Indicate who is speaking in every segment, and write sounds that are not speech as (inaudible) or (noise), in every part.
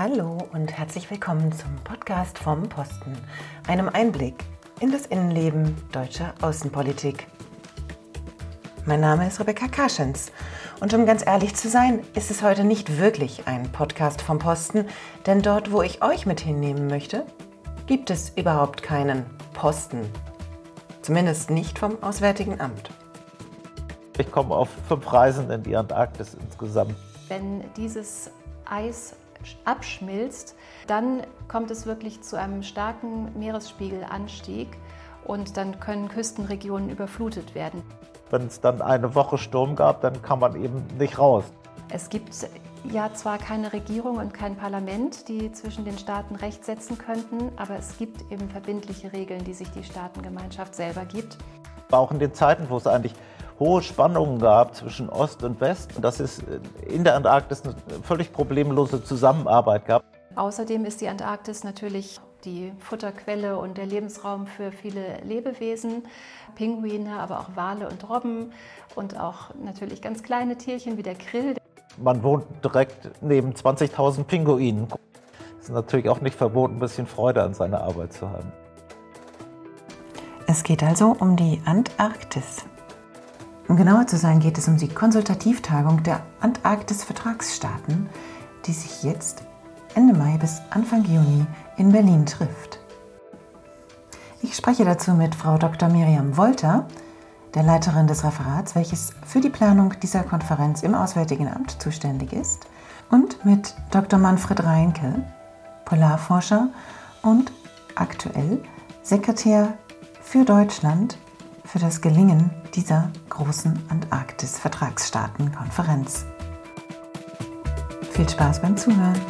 Speaker 1: Hallo und herzlich willkommen zum Podcast vom Posten, einem Einblick in das Innenleben deutscher Außenpolitik. Mein Name ist Rebecca Kaschens und um ganz ehrlich zu sein, ist es heute nicht wirklich ein Podcast vom Posten, denn dort, wo ich euch mit hinnehmen möchte, gibt es überhaupt keinen Posten. Zumindest nicht vom Auswärtigen Amt.
Speaker 2: Ich komme auf fünf Reisen in die Antarktis insgesamt.
Speaker 3: Wenn dieses Eis abschmilzt, dann kommt es wirklich zu einem starken Meeresspiegelanstieg und dann können Küstenregionen überflutet werden.
Speaker 2: Wenn es dann eine Woche Sturm gab, dann kann man eben nicht raus.
Speaker 3: Es gibt ja zwar keine Regierung und kein Parlament, die zwischen den Staaten Recht setzen könnten, aber es gibt eben verbindliche Regeln, die sich die Staatengemeinschaft selber gibt.
Speaker 2: Auch in den Zeiten, wo es eigentlich hohe Spannungen gab zwischen Ost und West, dass es in der Antarktis eine völlig problemlose Zusammenarbeit gab.
Speaker 3: Außerdem ist die Antarktis natürlich die Futterquelle und der Lebensraum für viele Lebewesen, Pinguine, aber auch Wale und Robben und auch natürlich ganz kleine Tierchen wie der Krill.
Speaker 2: Man wohnt direkt neben 20.000 Pinguinen. Es ist natürlich auch nicht verboten, ein bisschen Freude an seiner Arbeit zu haben.
Speaker 1: Es geht also um die Antarktis. Um genauer zu sein, geht es um die Konsultativtagung der Antarktis-Vertragsstaaten, die sich jetzt Ende Mai bis Anfang Juni in Berlin trifft. Ich spreche dazu mit Frau Dr. Miriam Wolter, der Leiterin des Referats, welches für die Planung dieser Konferenz im Auswärtigen Amt zuständig ist, und mit Dr. Manfred Reinke, Polarforscher und aktuell Sekretär für Deutschland für das Gelingen dieser großen Antarktis-Vertragsstaaten-Konferenz. Viel Spaß beim Zuhören.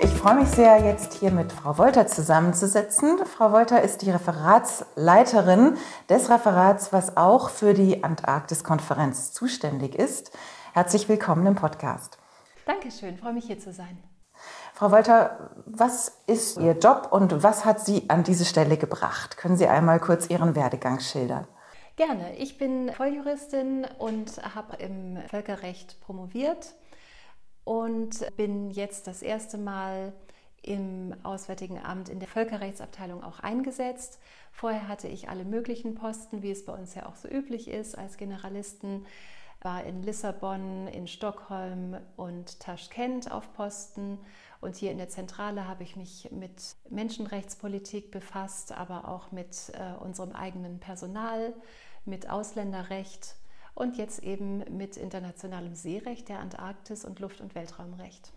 Speaker 1: Ich freue mich sehr, jetzt hier mit Frau Wolter zusammenzusetzen. Frau Wolter ist die Referatsleiterin des Referats, was auch für die Antarktis-Konferenz zuständig ist. Herzlich willkommen im Podcast.
Speaker 3: Dankeschön, freue mich hier zu sein.
Speaker 1: Frau Wolter, was ist Ihr Job und was hat Sie an diese Stelle gebracht? Können Sie einmal kurz Ihren Werdegang schildern?
Speaker 3: Gerne. Ich bin Volljuristin und habe im Völkerrecht promoviert und bin jetzt das erste Mal im Auswärtigen Amt in der Völkerrechtsabteilung auch eingesetzt. Vorher hatte ich alle möglichen Posten, wie es bei uns ja auch so üblich ist, als Generalisten war in Lissabon, in Stockholm und Taschkent auf Posten. Und hier in der Zentrale habe ich mich mit Menschenrechtspolitik befasst, aber auch mit äh, unserem eigenen Personal, mit Ausländerrecht und jetzt eben mit internationalem Seerecht, der Antarktis und Luft- und Weltraumrecht.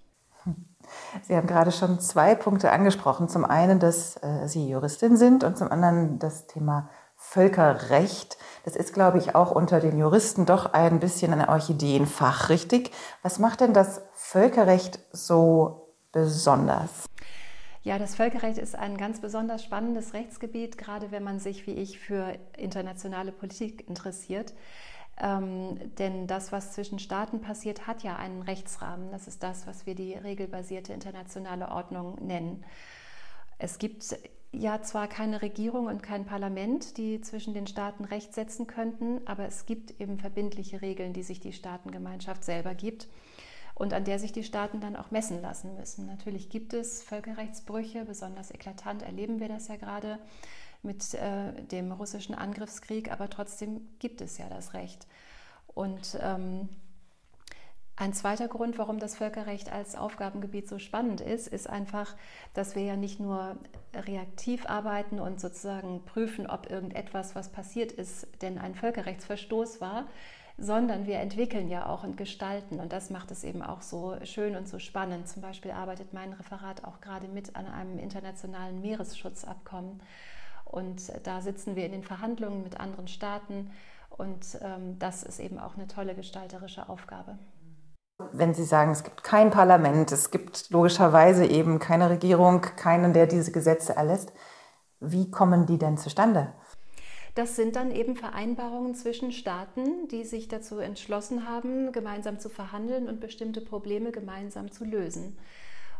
Speaker 1: Sie haben gerade schon zwei Punkte angesprochen. Zum einen, dass äh, Sie Juristin sind und zum anderen das Thema Völkerrecht. Das ist, glaube ich, auch unter den Juristen doch ein bisschen ein Orchideenfach, richtig? Was macht denn das Völkerrecht so besonders?
Speaker 3: Ja, das Völkerrecht ist ein ganz besonders spannendes Rechtsgebiet, gerade wenn man sich wie ich für internationale Politik interessiert. Ähm, denn das, was zwischen Staaten passiert, hat ja einen Rechtsrahmen. Das ist das, was wir die regelbasierte internationale Ordnung nennen. Es gibt ja zwar keine Regierung und kein Parlament, die zwischen den Staaten Recht setzen könnten, aber es gibt eben verbindliche Regeln, die sich die Staatengemeinschaft selber gibt und an der sich die Staaten dann auch messen lassen müssen. Natürlich gibt es Völkerrechtsbrüche, besonders eklatant erleben wir das ja gerade mit äh, dem russischen Angriffskrieg, aber trotzdem gibt es ja das Recht. Und ähm, ein zweiter Grund, warum das Völkerrecht als Aufgabengebiet so spannend ist, ist einfach, dass wir ja nicht nur reaktiv arbeiten und sozusagen prüfen, ob irgendetwas, was passiert ist, denn ein Völkerrechtsverstoß war, sondern wir entwickeln ja auch und gestalten. Und das macht es eben auch so schön und so spannend. Zum Beispiel arbeitet mein Referat auch gerade mit an einem internationalen Meeresschutzabkommen. Und da sitzen wir in den Verhandlungen mit anderen Staaten. Und ähm, das ist eben auch eine tolle gestalterische Aufgabe.
Speaker 1: Wenn Sie sagen, es gibt kein Parlament, es gibt logischerweise eben keine Regierung, keinen, der diese Gesetze erlässt, wie kommen die denn zustande?
Speaker 3: Das sind dann eben Vereinbarungen zwischen Staaten, die sich dazu entschlossen haben, gemeinsam zu verhandeln und bestimmte Probleme gemeinsam zu lösen.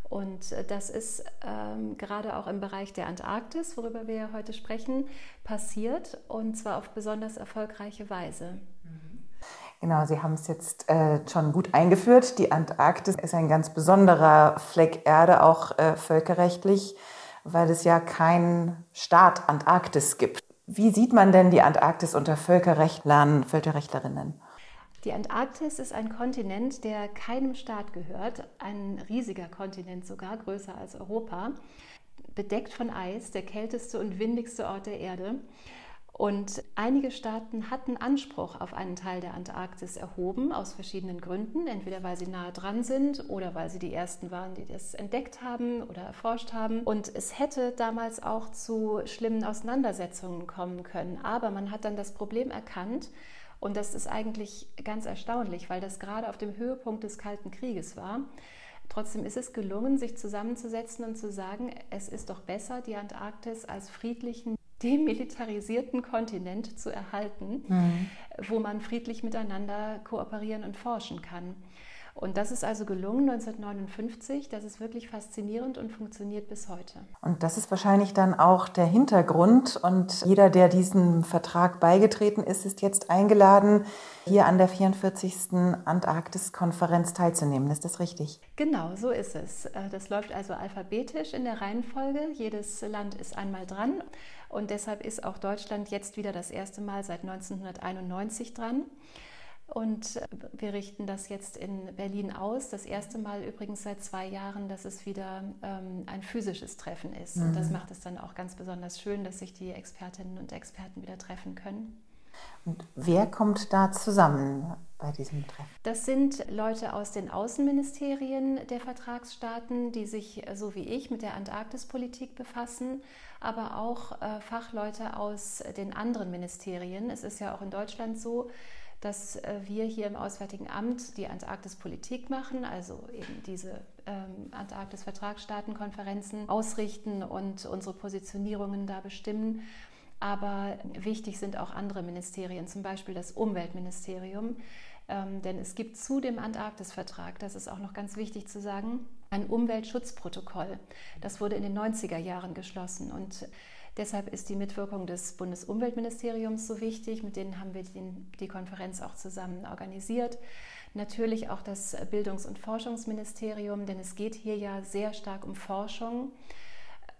Speaker 3: Und äh, das ist ähm, gerade auch im Bereich der Antarktis, worüber wir ja heute sprechen, passiert und zwar auf besonders erfolgreiche Weise.
Speaker 1: Genau, Sie haben es jetzt äh, schon gut eingeführt. Die Antarktis ist ein ganz besonderer Fleck Erde, auch äh, völkerrechtlich, weil es ja keinen Staat Antarktis gibt. Wie sieht man denn die Antarktis unter Völkerrechtlern, Völkerrechtlerinnen?
Speaker 3: Die Antarktis ist ein Kontinent, der keinem Staat gehört, ein riesiger Kontinent sogar, größer als Europa, bedeckt von Eis, der kälteste und windigste Ort der Erde. Und einige Staaten hatten Anspruch auf einen Teil der Antarktis erhoben, aus verschiedenen Gründen, entweder weil sie nahe dran sind oder weil sie die Ersten waren, die das entdeckt haben oder erforscht haben. Und es hätte damals auch zu schlimmen Auseinandersetzungen kommen können. Aber man hat dann das Problem erkannt, und das ist eigentlich ganz erstaunlich, weil das gerade auf dem Höhepunkt des Kalten Krieges war. Trotzdem ist es gelungen, sich zusammenzusetzen und zu sagen, es ist doch besser, die Antarktis als friedlichen demilitarisierten Kontinent zu erhalten, mhm. wo man friedlich miteinander kooperieren und forschen kann. Und das ist also gelungen 1959. Das ist wirklich faszinierend und funktioniert bis heute.
Speaker 1: Und das ist wahrscheinlich dann auch der Hintergrund. Und jeder, der diesem Vertrag beigetreten ist, ist jetzt eingeladen, hier an der 44. Antarktis-Konferenz teilzunehmen. Ist das richtig?
Speaker 3: Genau, so ist es. Äh, das läuft also alphabetisch in der Reihenfolge. Jedes Land ist einmal dran. Und deshalb ist auch Deutschland jetzt wieder das erste Mal seit 1991 dran. Und wir richten das jetzt in Berlin aus. Das erste Mal übrigens seit zwei Jahren, dass es wieder ähm, ein physisches Treffen ist. Mhm. Und das mhm. macht es dann auch ganz besonders schön, dass sich die Expertinnen und Experten wieder treffen können.
Speaker 1: Und wer kommt da zusammen bei diesem Treffen?
Speaker 3: Das sind Leute aus den Außenministerien der Vertragsstaaten, die sich so wie ich mit der Antarktispolitik befassen, aber auch äh, Fachleute aus den anderen Ministerien. Es ist ja auch in Deutschland so, dass äh, wir hier im Auswärtigen Amt die Antarktispolitik machen, also eben diese ähm, Antarktis-Vertragsstaatenkonferenzen ausrichten und unsere Positionierungen da bestimmen. Aber wichtig sind auch andere Ministerien, zum Beispiel das Umweltministerium. Ähm, denn es gibt zu dem Antarktis-Vertrag, das ist auch noch ganz wichtig zu sagen, ein Umweltschutzprotokoll. Das wurde in den 90er Jahren geschlossen. Und deshalb ist die Mitwirkung des Bundesumweltministeriums so wichtig. Mit denen haben wir den, die Konferenz auch zusammen organisiert. Natürlich auch das Bildungs- und Forschungsministerium, denn es geht hier ja sehr stark um Forschung.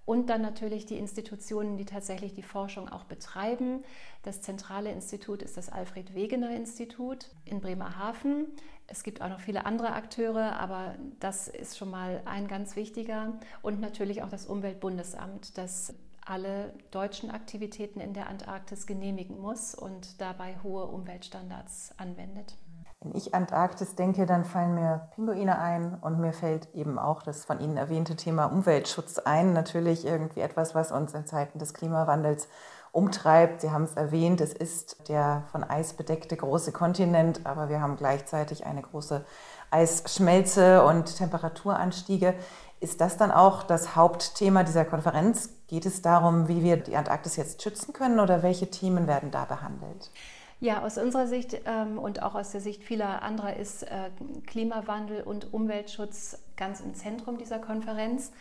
Speaker 3: Und dann natürlich die Institutionen, die tatsächlich die Forschung auch betreiben. Das zentrale Institut ist das Alfred Wegener Institut in Bremerhaven. Es gibt auch noch viele andere Akteure, aber das ist schon mal ein ganz wichtiger. Und natürlich auch das Umweltbundesamt, das alle deutschen Aktivitäten in der Antarktis genehmigen muss und dabei hohe Umweltstandards anwendet.
Speaker 1: Wenn ich Antarktis denke, dann fallen mir Pinguine ein und mir fällt eben auch das von Ihnen erwähnte Thema Umweltschutz ein. Natürlich irgendwie etwas, was uns in Zeiten des Klimawandels umtreibt. Sie haben es erwähnt, es ist der von Eis bedeckte große Kontinent, aber wir haben gleichzeitig eine große Eisschmelze und Temperaturanstiege. Ist das dann auch das Hauptthema dieser Konferenz? Geht es darum, wie wir die Antarktis jetzt schützen können oder welche Themen werden da behandelt?
Speaker 3: Ja, aus unserer Sicht ähm, und auch aus der Sicht vieler anderer ist äh, Klimawandel und Umweltschutz ganz im Zentrum dieser Konferenz.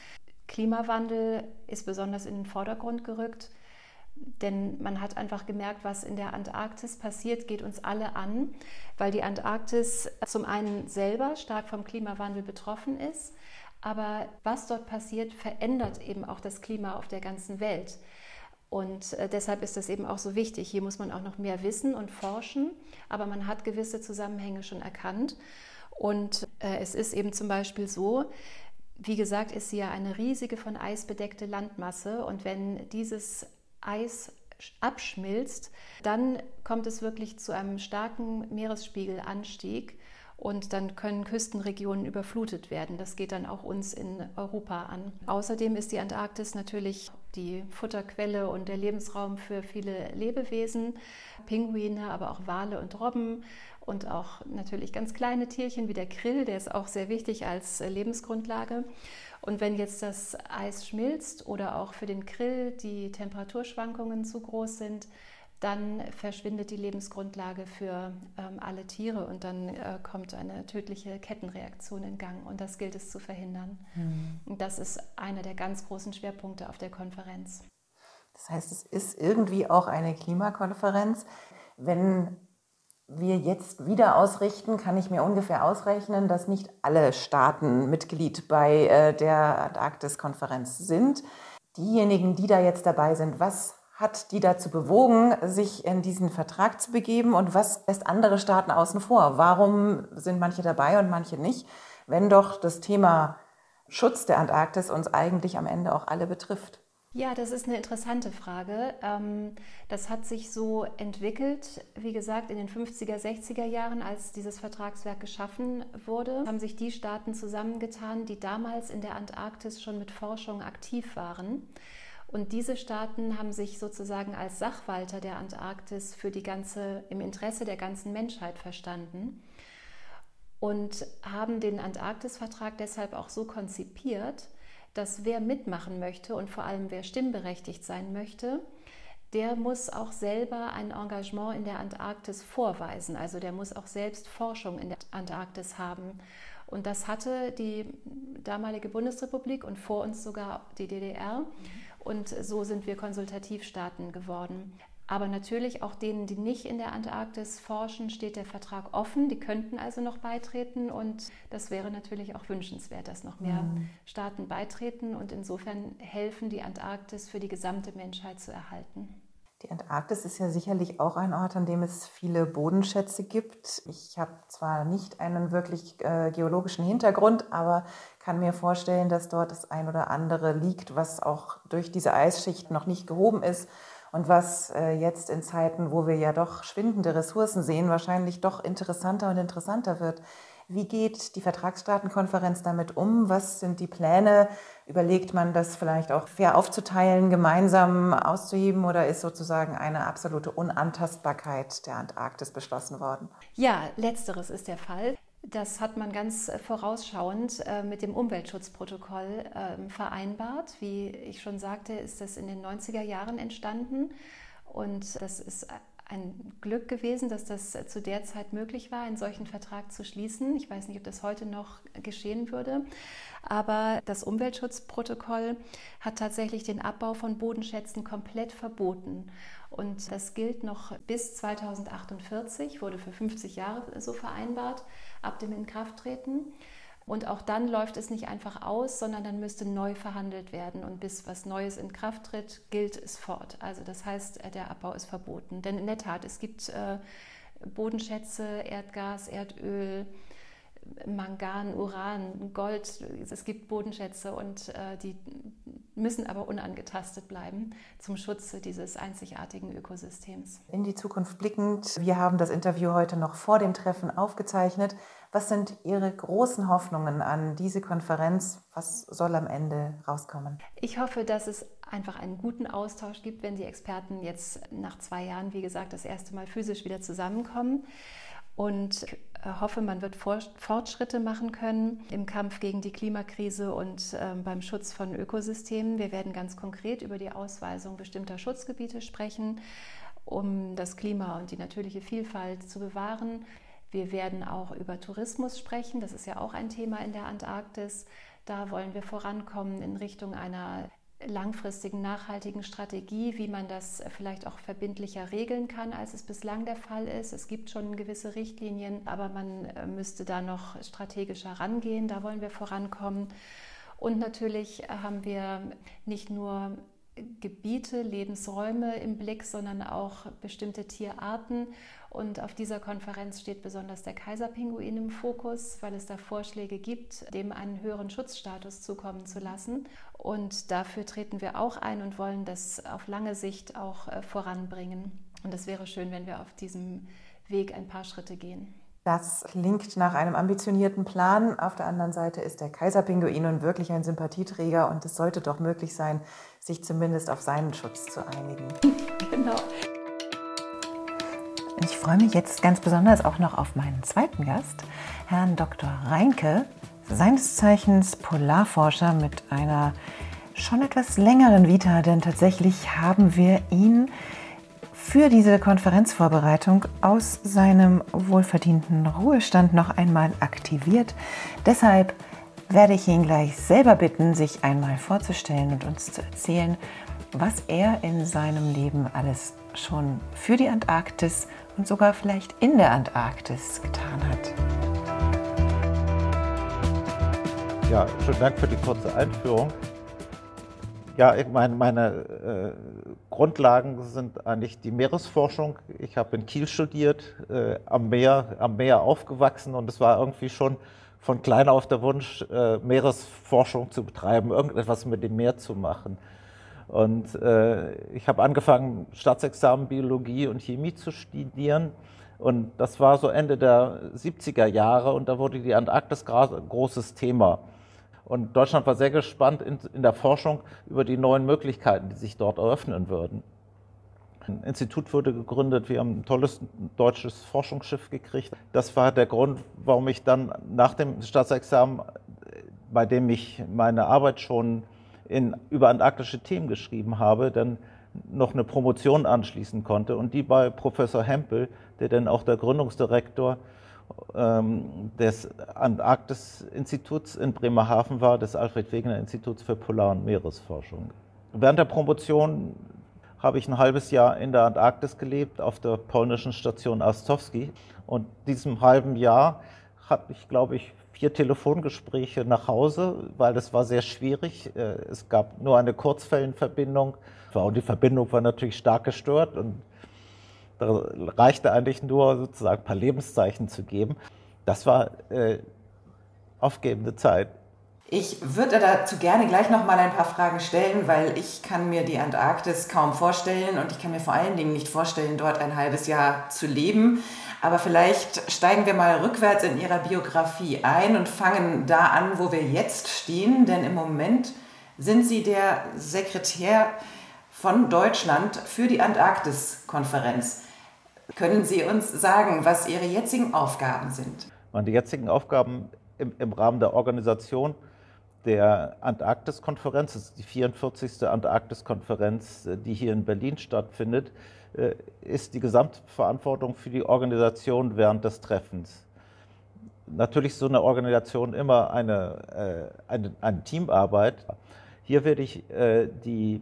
Speaker 3: Klimawandel ist besonders in den Vordergrund gerückt, denn man hat einfach gemerkt, was in der Antarktis passiert, geht uns alle an, weil die Antarktis zum einen selber stark vom Klimawandel betroffen ist, aber was dort passiert, verändert eben auch das Klima auf der ganzen Welt. Und äh, deshalb ist das eben auch so wichtig. Hier muss man auch noch mehr wissen und forschen, aber man hat gewisse Zusammenhänge schon erkannt. Und äh, es ist eben zum Beispiel so, wie gesagt, ist sie ja eine riesige von Eis bedeckte Landmasse. Und wenn dieses Eis abschmilzt, dann kommt es wirklich zu einem starken Meeresspiegelanstieg und dann können Küstenregionen überflutet werden. Das geht dann auch uns in Europa an. Außerdem ist die Antarktis natürlich die Futterquelle und der Lebensraum für viele Lebewesen, Pinguine, aber auch Wale und Robben und auch natürlich ganz kleine Tierchen wie der Krill, der ist auch sehr wichtig als Lebensgrundlage. Und wenn jetzt das Eis schmilzt oder auch für den Krill die Temperaturschwankungen zu groß sind, dann verschwindet die Lebensgrundlage für ähm, alle Tiere und dann äh, kommt eine tödliche Kettenreaktion in Gang und das gilt es zu verhindern. Mhm. Und das ist einer der ganz großen Schwerpunkte auf der Konferenz.
Speaker 1: Das heißt, es ist irgendwie auch eine Klimakonferenz. Wenn wir jetzt wieder ausrichten, kann ich mir ungefähr ausrechnen, dass nicht alle Staaten Mitglied bei äh, der Antarktis-Konferenz sind. Diejenigen, die da jetzt dabei sind, was hat die dazu bewogen, sich in diesen Vertrag zu begeben und was lässt andere Staaten außen vor? Warum sind manche dabei und manche nicht, wenn doch das Thema Schutz der Antarktis uns eigentlich am Ende auch alle betrifft?
Speaker 3: Ja, das ist eine interessante Frage. Ähm, das hat sich so entwickelt, wie gesagt, in den 50er, 60er Jahren, als dieses Vertragswerk geschaffen wurde, haben sich die Staaten zusammengetan, die damals in der Antarktis schon mit Forschung aktiv waren. Und diese Staaten haben sich sozusagen als Sachwalter der Antarktis für die ganze, im Interesse der ganzen Menschheit verstanden und haben den Antarktisvertrag deshalb auch so konzipiert, dass wer mitmachen möchte und vor allem wer stimmberechtigt sein möchte, der muss auch selber ein Engagement in der Antarktis vorweisen. Also der muss auch selbst Forschung in der Antarktis haben. Und das hatte die damalige Bundesrepublik und vor uns sogar die DDR. Und so sind wir Konsultativstaaten geworden. Aber natürlich auch denen, die nicht in der Antarktis forschen, steht der Vertrag offen. Die könnten also noch beitreten und das wäre natürlich auch wünschenswert, dass noch mehr mhm. Staaten beitreten und insofern helfen, die Antarktis für die gesamte Menschheit zu erhalten.
Speaker 1: Die Antarktis ist ja sicherlich auch ein Ort, an dem es viele Bodenschätze gibt. Ich habe zwar nicht einen wirklich äh, geologischen Hintergrund, aber kann mir vorstellen, dass dort das ein oder andere liegt, was auch durch diese Eisschicht noch nicht gehoben ist und was äh, jetzt in Zeiten, wo wir ja doch schwindende Ressourcen sehen, wahrscheinlich doch interessanter und interessanter wird. Wie geht die Vertragsstaatenkonferenz damit um? Was sind die Pläne? Überlegt man das vielleicht auch fair aufzuteilen, gemeinsam auszuheben oder ist sozusagen eine absolute Unantastbarkeit der Antarktis beschlossen worden?
Speaker 3: Ja, letzteres ist der Fall. Das hat man ganz äh, vorausschauend äh, mit dem Umweltschutzprotokoll ähm, vereinbart. Wie ich schon sagte, ist das in den 90er Jahren entstanden. Und das ist ein Glück gewesen, dass das zu der Zeit möglich war, einen solchen Vertrag zu schließen. Ich weiß nicht, ob das heute noch geschehen würde. Aber das Umweltschutzprotokoll hat tatsächlich den Abbau von Bodenschätzen komplett verboten. Und das gilt noch bis 2048, wurde für 50 Jahre so vereinbart ab dem Inkrafttreten. Und auch dann läuft es nicht einfach aus, sondern dann müsste neu verhandelt werden. Und bis was Neues in Kraft tritt, gilt es fort. Also das heißt, äh, der Abbau ist verboten. Denn in der Tat, es gibt äh, Bodenschätze, Erdgas, Erdöl, Mangan, Uran, Gold, es gibt Bodenschätze und äh, die müssen aber unangetastet bleiben zum Schutze dieses einzigartigen Ökosystems.
Speaker 1: In die Zukunft blickend, wir haben das Interview heute noch vor dem Treffen aufgezeichnet. Was sind Ihre großen Hoffnungen an diese Konferenz? Was soll am Ende rauskommen?
Speaker 3: Ich hoffe, dass es einfach einen guten Austausch gibt, wenn die Experten jetzt nach zwei Jahren, wie gesagt, das erste Mal physisch wieder zusammenkommen und hoffe, man wird Fortschritte machen können im Kampf gegen die Klimakrise und ähm, beim Schutz von Ökosystemen. Wir werden ganz konkret über die Ausweisung bestimmter Schutzgebiete sprechen, um das Klima und die natürliche Vielfalt zu bewahren. Wir werden auch über Tourismus sprechen. Das ist ja auch ein Thema in der Antarktis. Da wollen wir vorankommen in Richtung einer langfristigen, nachhaltigen Strategie, wie man das vielleicht auch verbindlicher regeln kann, als es bislang der Fall ist. Es gibt schon gewisse Richtlinien, aber man äh, müsste da noch strategischer rangehen. Da wollen wir vorankommen. Und natürlich haben wir nicht nur Gebiete, Lebensräume im Blick, sondern auch bestimmte Tierarten. Und auf dieser Konferenz steht besonders der Kaiserpinguin im Fokus, weil es da Vorschläge gibt, dem einen höheren Schutzstatus zukommen zu lassen. Und dafür treten wir auch ein und wollen das auf lange Sicht auch äh, voranbringen. Und es wäre schön, wenn wir auf diesem Weg ein paar Schritte gehen.
Speaker 1: Das klingt nach einem ambitionierten Plan. Auf der anderen Seite ist der Kaiserpinguin nun wirklich ein Sympathieträger und es sollte doch möglich sein, sich zumindest auf seinen Schutz zu einigen. (laughs)
Speaker 3: genau.
Speaker 1: Ich freue mich jetzt ganz besonders auch noch auf meinen zweiten Gast, Herrn Dr. Reinke, seines Zeichens Polarforscher mit einer schon etwas längeren Vita, denn tatsächlich haben wir ihn für diese Konferenzvorbereitung aus seinem wohlverdienten Ruhestand noch einmal aktiviert. Deshalb werde ich ihn gleich selber bitten, sich einmal vorzustellen und uns zu erzählen, was er in seinem Leben alles schon für die Antarktis und sogar vielleicht in der Antarktis getan hat.
Speaker 2: Ja, schönen Dank für die kurze Einführung. Ja, ich meine, meine äh, Grundlagen sind eigentlich die Meeresforschung. Ich habe in Kiel studiert, äh, am, Meer, am Meer aufgewachsen und es war irgendwie schon von klein auf der Wunsch, äh, Meeresforschung zu betreiben, irgendetwas mit dem Meer zu machen. Und äh, ich habe angefangen, Staatsexamen Biologie und Chemie zu studieren. Und das war so Ende der 70er Jahre und da wurde die Antarktis großes Thema. Und Deutschland war sehr gespannt in, in der Forschung über die neuen Möglichkeiten, die sich dort eröffnen würden. Ein Institut wurde gegründet, wir haben ein tolles deutsches Forschungsschiff gekriegt. Das war der Grund, warum ich dann nach dem Staatsexamen, bei dem ich meine Arbeit schon in, über antarktische Themen geschrieben habe, dann noch eine Promotion anschließen konnte und die bei Professor Hempel, der dann auch der Gründungsdirektor ähm, des Antarktis-Instituts in Bremerhaven war, des Alfred Wegener Instituts für Polar- und Meeresforschung. Während der Promotion habe ich ein halbes Jahr in der Antarktis gelebt, auf der polnischen Station Astowski. Und diesem halben Jahr hatte ich, glaube ich, vier Telefongespräche nach Hause, weil das war sehr schwierig. Äh, es gab nur eine Kurzwellenverbindung und die Verbindung war natürlich stark gestört und da reichte eigentlich nur sozusagen ein paar Lebenszeichen zu geben. Das war äh, aufgebende Zeit.
Speaker 1: Ich würde dazu gerne gleich noch mal ein paar Fragen stellen, weil ich kann mir die Antarktis kaum vorstellen und ich kann mir vor allen Dingen nicht vorstellen, dort ein halbes Jahr zu leben. Aber vielleicht steigen wir mal rückwärts in Ihrer Biografie ein und fangen da an, wo wir jetzt stehen. Denn im Moment sind Sie der Sekretär von Deutschland für die Antarktis-Konferenz. Können Sie uns sagen, was Ihre jetzigen Aufgaben sind?
Speaker 2: Die jetzigen Aufgaben im, im Rahmen der Organisation der Antarktis-Konferenz, das ist die 44. Antarktis-Konferenz, die hier in Berlin stattfindet, äh, ist die Gesamtverantwortung für die Organisation während des Treffens. Natürlich ist so eine Organisation immer eine, äh, eine, eine Teamarbeit. Hier werde ich äh, die,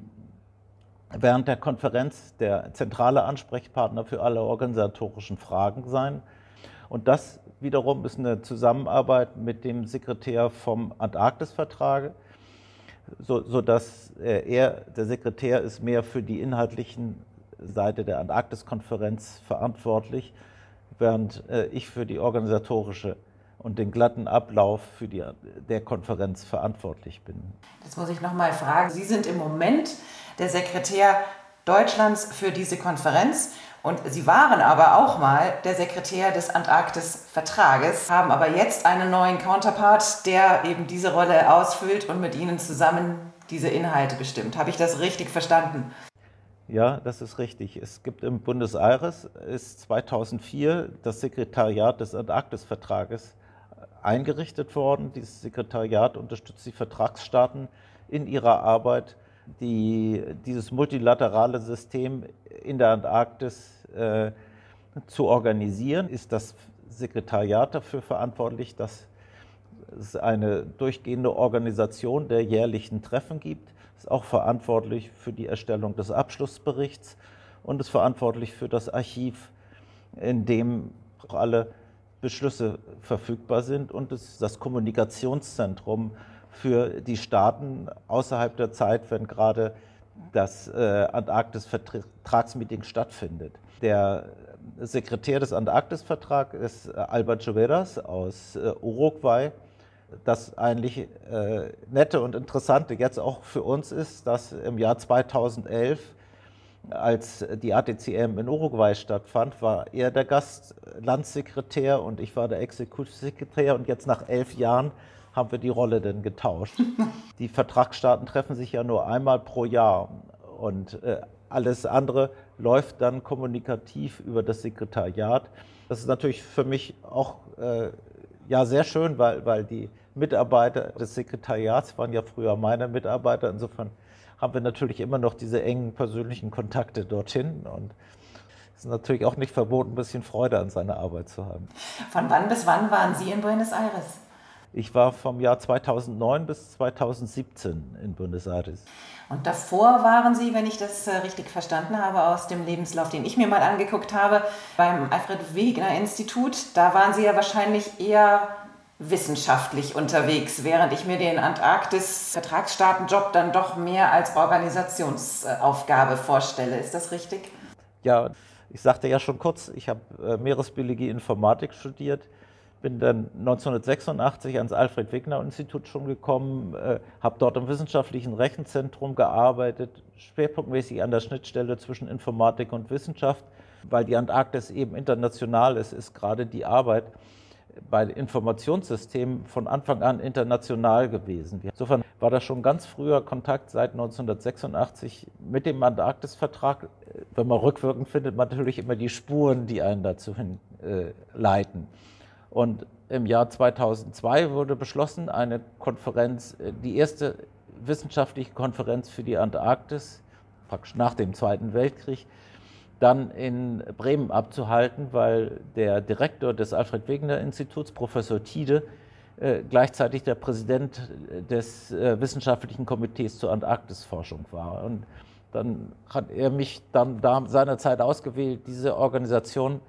Speaker 2: während der Konferenz der zentrale Ansprechpartner für alle organisatorischen Fragen sein. Und das wiederum ist eine Zusammenarbeit mit dem Sekretär vom Antarktisvertrag, so, sodass er, der Sekretär, ist mehr für die inhaltlichen Seite der Antarktiskonferenz verantwortlich, während äh, ich für die organisatorische und den glatten Ablauf für die, der Konferenz verantwortlich bin.
Speaker 1: Das muss ich noch mal fragen. Sie sind im Moment der Sekretär Deutschlands für diese Konferenz und Sie waren aber auch mal der Sekretär des Antarktis-Vertrages, haben aber jetzt einen neuen Counterpart, der eben diese Rolle ausfüllt und mit Ihnen zusammen diese Inhalte bestimmt. Habe ich das richtig verstanden?
Speaker 2: Ja, das ist richtig. Es gibt im Buenos ist 2004 das Sekretariat des Antarktisvertrages eingerichtet worden. Dieses Sekretariat unterstützt die Vertragsstaaten in ihrer Arbeit, die, dieses multilaterale System in der Antarktis äh, zu organisieren. Ist das Sekretariat dafür verantwortlich, dass es eine durchgehende Organisation der jährlichen Treffen gibt ist auch verantwortlich für die Erstellung des Abschlussberichts und ist verantwortlich für das Archiv, in dem auch alle Beschlüsse verfügbar sind und ist das Kommunikationszentrum für die Staaten außerhalb der Zeit, wenn gerade das äh, Antarktis-Vertragsmeeting stattfindet. Der Sekretär des Antarktis-Vertrags ist äh, Albert Joveras aus äh, Uruguay das eigentlich äh, nette und interessante jetzt auch für uns ist, dass im Jahr 2011, als die ATCM in Uruguay stattfand, war er der Gastlandssekretär und ich war der Exekutivsekretär und jetzt nach elf Jahren haben wir die Rolle denn getauscht. (laughs) die Vertragsstaaten treffen sich ja nur einmal pro Jahr und äh, alles andere läuft dann kommunikativ über das Sekretariat. Das ist natürlich für mich auch äh, ja, sehr schön, weil, weil die Mitarbeiter des Sekretariats waren ja früher meine Mitarbeiter. Insofern haben wir natürlich immer noch diese engen persönlichen Kontakte dorthin und es ist natürlich auch nicht verboten, ein bisschen Freude an seiner Arbeit zu haben.
Speaker 1: Von wann bis wann waren Sie in Buenos Aires?
Speaker 2: Ich war vom Jahr 2009 bis 2017 in Buenos Aires.
Speaker 1: Und davor waren Sie, wenn ich das äh, richtig verstanden habe, aus dem Lebenslauf, den ich mir mal angeguckt habe, beim Alfred Wegener Institut. Da waren Sie ja wahrscheinlich eher wissenschaftlich unterwegs, während ich mir den Antarktis-Vertragsstaatenjob dann doch mehr als Organisationsaufgabe vorstelle. Ist das richtig?
Speaker 2: Ja, ich sagte ja schon kurz, ich habe äh, Meeresbiologie Informatik studiert bin dann 1986 ans Alfred Wegener Institut schon gekommen, äh, habe dort im wissenschaftlichen Rechenzentrum gearbeitet, schwerpunktmäßig an der Schnittstelle zwischen Informatik und Wissenschaft, weil die Antarktis eben international ist, ist gerade die Arbeit bei Informationssystemen von Anfang an international gewesen. Insofern war das schon ganz früher Kontakt seit 1986 mit dem Antarktisvertrag. Wenn man rückwirkend findet man natürlich immer die Spuren, die einen dazu hinleiten. Äh, und im Jahr 2002 wurde beschlossen, eine Konferenz, äh, die erste wissenschaftliche Konferenz für die Antarktis, praktisch nach dem Zweiten Weltkrieg, dann in Bremen abzuhalten, weil der Direktor des Alfred Wegener Instituts, Professor Tiede, äh, gleichzeitig der Präsident des äh, Wissenschaftlichen Komitees zur Antarktisforschung war. Und dann hat er mich dann da seinerzeit ausgewählt, diese Organisation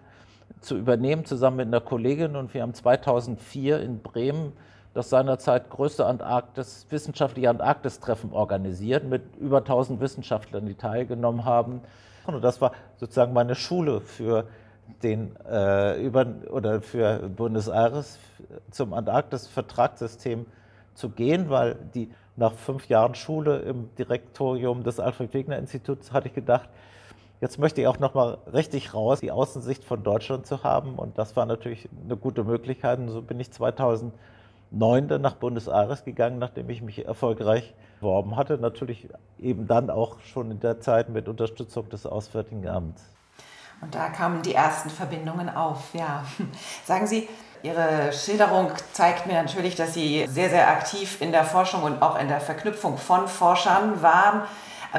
Speaker 2: zu übernehmen, zusammen mit einer Kollegin. Und wir haben 2004 in Bremen das seinerzeit größte Antarktis, wissenschaftliche Antarktistreffen organisiert mit über 1000 Wissenschaftlern, die teilgenommen haben. Und das war sozusagen meine Schule für den äh, über oder für Buenos Aires zum Antarktis-Vertragssystem zu gehen, weil die nach fünf Jahren Schule im Direktorium des Alfred Wegener Instituts hatte ich gedacht, Jetzt möchte ich auch noch mal richtig raus, die Außensicht von Deutschland zu haben. Und das war natürlich eine gute Möglichkeit. Und so bin ich 2009 dann nach Buenos Aires gegangen, nachdem ich mich erfolgreich beworben hatte. Natürlich eben dann auch schon in der Zeit mit Unterstützung des Auswärtigen Amts.
Speaker 1: Und da kamen die ersten Verbindungen auf, ja. (laughs) Sagen Sie, Ihre Schilderung zeigt mir natürlich, dass Sie sehr, sehr aktiv in der Forschung und auch in der Verknüpfung von Forschern waren.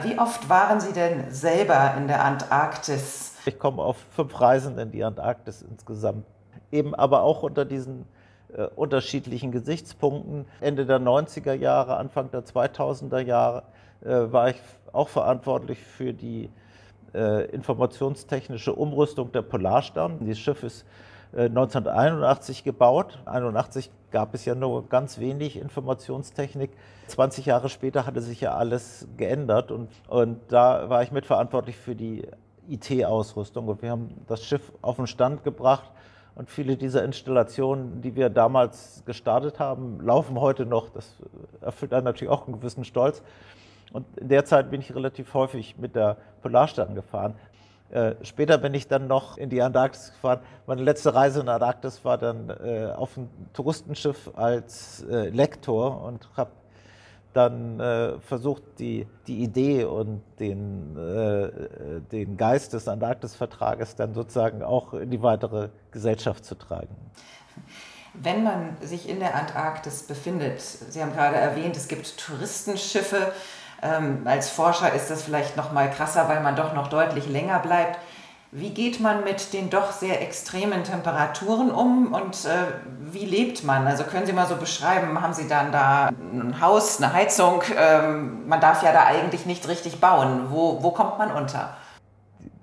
Speaker 1: Wie oft waren Sie denn selber in der Antarktis?
Speaker 2: Ich komme auf fünf Reisen in die Antarktis insgesamt. Eben aber auch unter diesen äh, unterschiedlichen Gesichtspunkten. Ende der 90er Jahre, Anfang der 2000er Jahre äh, war ich auch verantwortlich für die äh, informationstechnische Umrüstung der Polarstern. Das Schiff ist 1981 äh, gebaut. 1981 gab es ja nur ganz wenig Informationstechnik. 20 Jahre später hatte sich ja alles geändert und, und da war ich mitverantwortlich für die IT-Ausrüstung und wir haben das Schiff auf den Stand gebracht und viele dieser Installationen, die wir damals gestartet haben, laufen heute noch. Das erfüllt einen natürlich auch einen gewissen Stolz. Und in der Zeit bin ich relativ häufig mit der Polarstern gefahren. Äh, später bin ich dann noch in die Antarktis gefahren. Meine letzte Reise in der Antarktis war dann äh, auf einem Touristenschiff als äh, Lektor und habe dann äh, versucht, die, die Idee und den, äh, den Geist des Antarktisvertrages dann sozusagen auch in die weitere Gesellschaft zu tragen.
Speaker 1: Wenn man sich in der Antarktis befindet, Sie haben gerade erwähnt, es gibt Touristenschiffe, ähm, als Forscher ist das vielleicht noch mal krasser, weil man doch noch deutlich länger bleibt. Wie geht man mit den doch sehr extremen Temperaturen um und äh, wie lebt man? Also können Sie mal so beschreiben, haben Sie dann da ein Haus, eine Heizung? Ähm, man darf ja da eigentlich nicht richtig bauen. Wo, wo kommt man unter?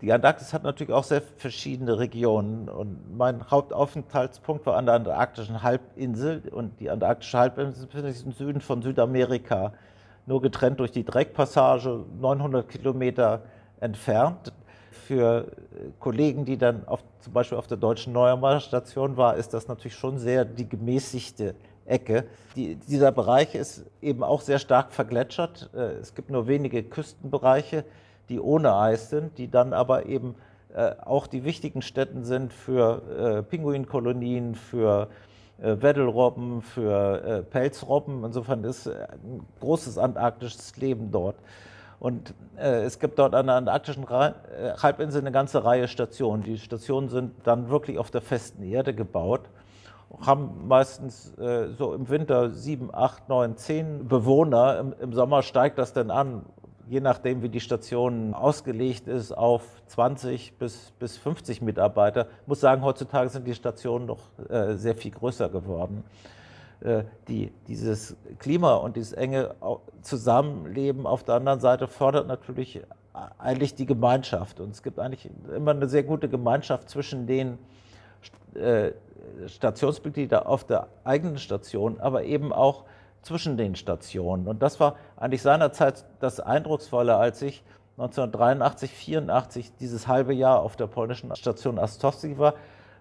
Speaker 2: Die Antarktis hat natürlich auch sehr verschiedene Regionen und mein Hauptaufenthaltspunkt war an der antarktischen Halbinsel und die antarktische Halbinsel sich im Süden von Südamerika nur getrennt durch die Dreckpassage, 900 Kilometer entfernt. Für Kollegen, die dann auf, zum Beispiel auf der deutschen Neuermar-Station war, ist das natürlich schon sehr die gemäßigte Ecke. Die, dieser Bereich ist eben auch sehr stark vergletschert. Äh, es gibt nur wenige Küstenbereiche, die ohne Eis sind, die dann aber eben äh, auch die wichtigen Städten sind für äh, Pinguinkolonien, für äh, Weddelrobben, für äh, Pelzrobben. Insofern ist äh, ein großes antarktisches Leben dort. Und äh, es gibt dort an der antarktischen Halbinsel eine ganze Reihe Stationen. Die Stationen sind dann wirklich auf der festen Erde gebaut, haben meistens äh, so im Winter sieben, acht, neun, zehn Bewohner. Im, Im, Sommer steigt das dann an je nachdem, wie die Station ausgelegt ist, auf 20 bis, bis 50 Mitarbeiter. Ich muss sagen, heutzutage sind die Stationen noch äh, sehr viel größer geworden. äh, die, dieses Klima und dieses enge Zusammenleben auf der anderen Seite fördert natürlich eigentlich die Gemeinschaft. Und es gibt eigentlich immer eine sehr gute Gemeinschaft zwischen den äh, Stationsmitgliedern auf der eigenen Station, aber eben auch zwischen den Stationen. Und das war eigentlich seinerzeit das Eindrucksvolle, als ich 1983, 84 dieses halbe Jahr auf der polnischen Station Astowski war,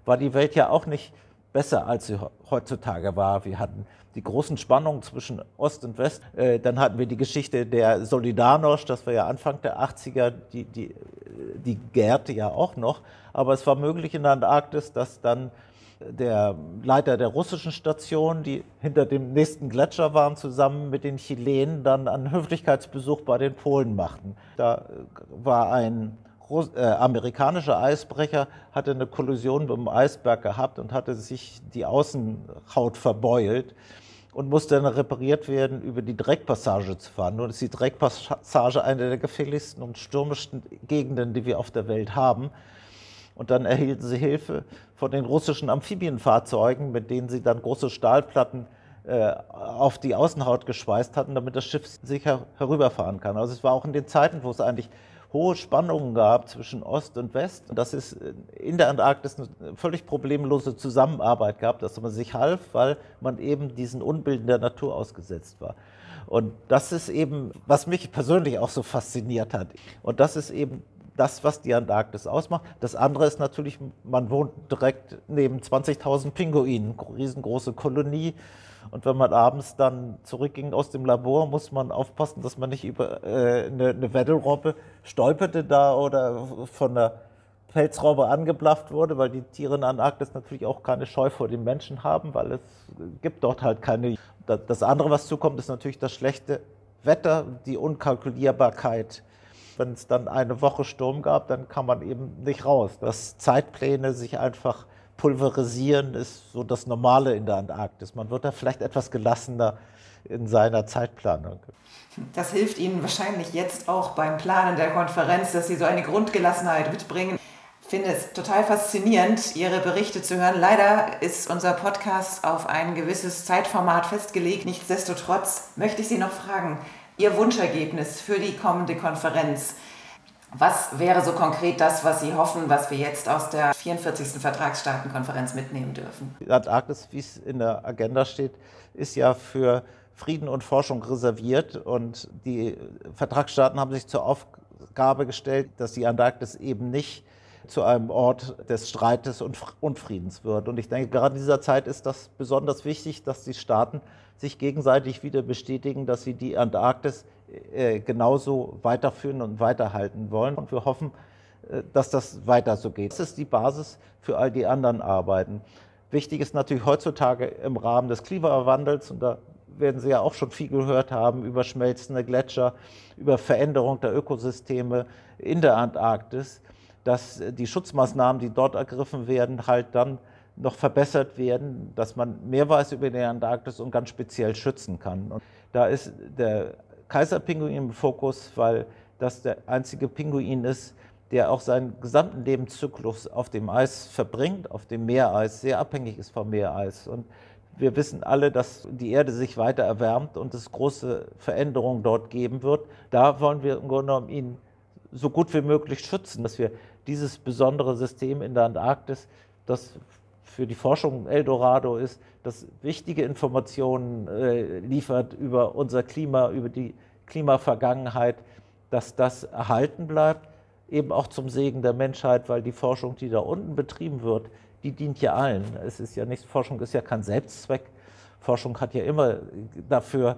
Speaker 2: war die Welt ja auch nicht besser, als sie heutzutage war. Wir hatten die großen Spannungen zwischen Ost und West. Äh, dann hatten wir die Geschichte der Solidarność, das war ja Anfang der 80er, die, die, die gärte ja auch noch. Aber es war möglich in der Antarktis, dass dann der Leiter der russischen Station, die hinter dem nächsten Gletscher waren, zusammen mit den Chilenen dann einen Höflichkeitsbesuch bei den Polen machten. Da war ein äh, amerikanischer Eisbrecher, hatte eine Kollision mit dem Eisberg gehabt und hatte sich die Außenhaut verbeult und musste dann repariert werden, über die Dreckpassage zu fahren. Nun ist die Dreckpassage eine der gefährlichsten und stürmischsten Gegenden, die wir auf der Welt haben. Und dann erhielten sie Hilfe von den russischen Amphibienfahrzeugen, mit denen sie dann große Stahlplatten äh, auf die Außenhaut geschweißt hatten, damit das Schiff sicher herüberfahren kann. Also es war auch in den Zeiten, wo es eigentlich hohe Spannungen gab zwischen Ost und West. Dass es in der Antarktis eine völlig problemlose Zusammenarbeit gab, dass man sich half, weil man eben diesen Unbilden der Natur ausgesetzt war. Und das ist eben, was mich persönlich auch so fasziniert hat. Und das ist eben das, was die Antarktis ausmacht. Das andere ist natürlich, man wohnt direkt neben 20.000 Pinguinen, riesengroße Kolonie. Und wenn man abends dann zurückging aus dem Labor, muss man aufpassen, dass man nicht über äh, eine, eine Weddelrobbe stolperte da oder von der Pelzrobbe angeblafft wurde, weil die Tiere in der Antarktis natürlich auch keine Scheu vor den Menschen haben, weil es gibt dort halt keine. Das andere, was zukommt, ist natürlich das schlechte Wetter, die Unkalkulierbarkeit. Wenn es dann eine Woche Sturm gab, dann kann man eben nicht raus. Dass Zeitpläne sich einfach pulverisieren ist so das Normale in der Antarktis. Man wird da vielleicht etwas gelassener in seiner Zeitplanung.
Speaker 1: Das hilft Ihnen wahrscheinlich jetzt auch beim Planen der Konferenz, dass Sie so eine Grundgelassenheit mitbringen. Ich finde es total faszinierend, Ihre Berichte zu hören. Leider ist unser Podcast auf ein gewisses Zeitformat festgelegt. Nichtsdestotrotz möchte ich Sie noch fragen, Ihr Wunschergebnis für die kommende Konferenz. Was wäre so konkret das, was Sie hoffen, was wir jetzt aus der 44. Vertragsstaatenkonferenz mitnehmen dürfen?
Speaker 2: Die Antarktis, wie es in der Agenda steht, ist ja für Frieden und Forschung reserviert und die Vertragsstaaten haben sich zur Aufgabe gestellt, dass die Antarktis eben nicht zu einem Ort des Streites und Unfriedens wird. Und ich denke, gerade in dieser Zeit ist das besonders wichtig, dass die Staaten sich gegenseitig wieder bestätigen, dass sie die Antarktis äh, genauso weiterführen und weiterhalten wollen. Und wir hoffen, äh, dass das weiter so geht. Das ist die Basis für all die anderen Arbeiten. Wichtig ist natürlich heutzutage im Rahmen des Klimawandels, und da werden Sie ja auch schon viel gehört haben, über schmelzende Gletscher, über Veränderung der Ökosysteme in der Antarktis, dass die Schutzmaßnahmen, die dort ergriffen werden, halt dann noch verbessert werden, dass man mehr weiß über die Antarktis und ganz speziell schützen kann. Und da ist der Kaiserpinguin im Fokus, weil das der einzige Pinguin ist, der auch seinen gesamten Lebenszyklus auf dem Eis verbringt, auf dem Meereis, sehr abhängig ist vom Meereis. Und wir wissen alle, dass die Erde sich weiter erwärmt und es große Veränderungen dort geben wird. Da wollen wir im Grunde genommen ihn so gut wie möglich schützen, dass wir dieses besondere System in der Antarktis, das für die Forschung Eldorado ist, das wichtige Informationen äh, liefert über unser Klima, über die Klimavergangenheit, dass das erhalten bleibt, eben auch zum Segen der Menschheit, weil die Forschung, die da unten betrieben wird, die dient ja allen. Es ist ja nicht, Forschung ist ja kein Selbstzweck. Forschung hat ja immer dafür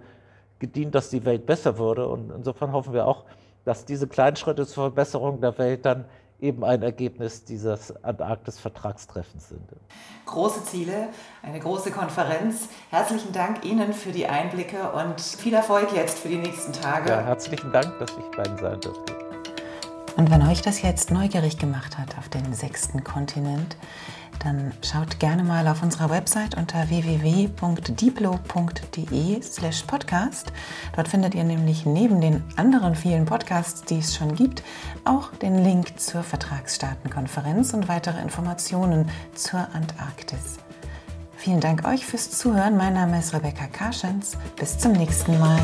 Speaker 2: gedient, dass die Welt besser würde. Und insofern hoffen wir auch, dass diese kleinen Schritte zur Verbesserung der Welt dann eben ein Ergebnis dieses Antarktis-Vertragstreffens sind.
Speaker 1: Große Ziele, eine große Konferenz. Herzlichen Dank Ihnen für die Einblicke und viel Erfolg jetzt für die nächsten Tage.
Speaker 2: Ja, herzlichen Dank, dass ich bei Ihnen sein durfte.
Speaker 1: Und wenn euch das jetzt neugierig gemacht hat auf den sechsten Kontinent, dann schaut gerne mal auf unserer Website unter www.diplo.de/slash podcast. Dort findet ihr nämlich neben den anderen vielen Podcasts, die es schon gibt, auch den Link zur Vertragsstaatenkonferenz und weitere Informationen zur Antarktis. Vielen Dank euch fürs Zuhören. Mein Name ist Rebecca Karschens. Bis zum nächsten Mal.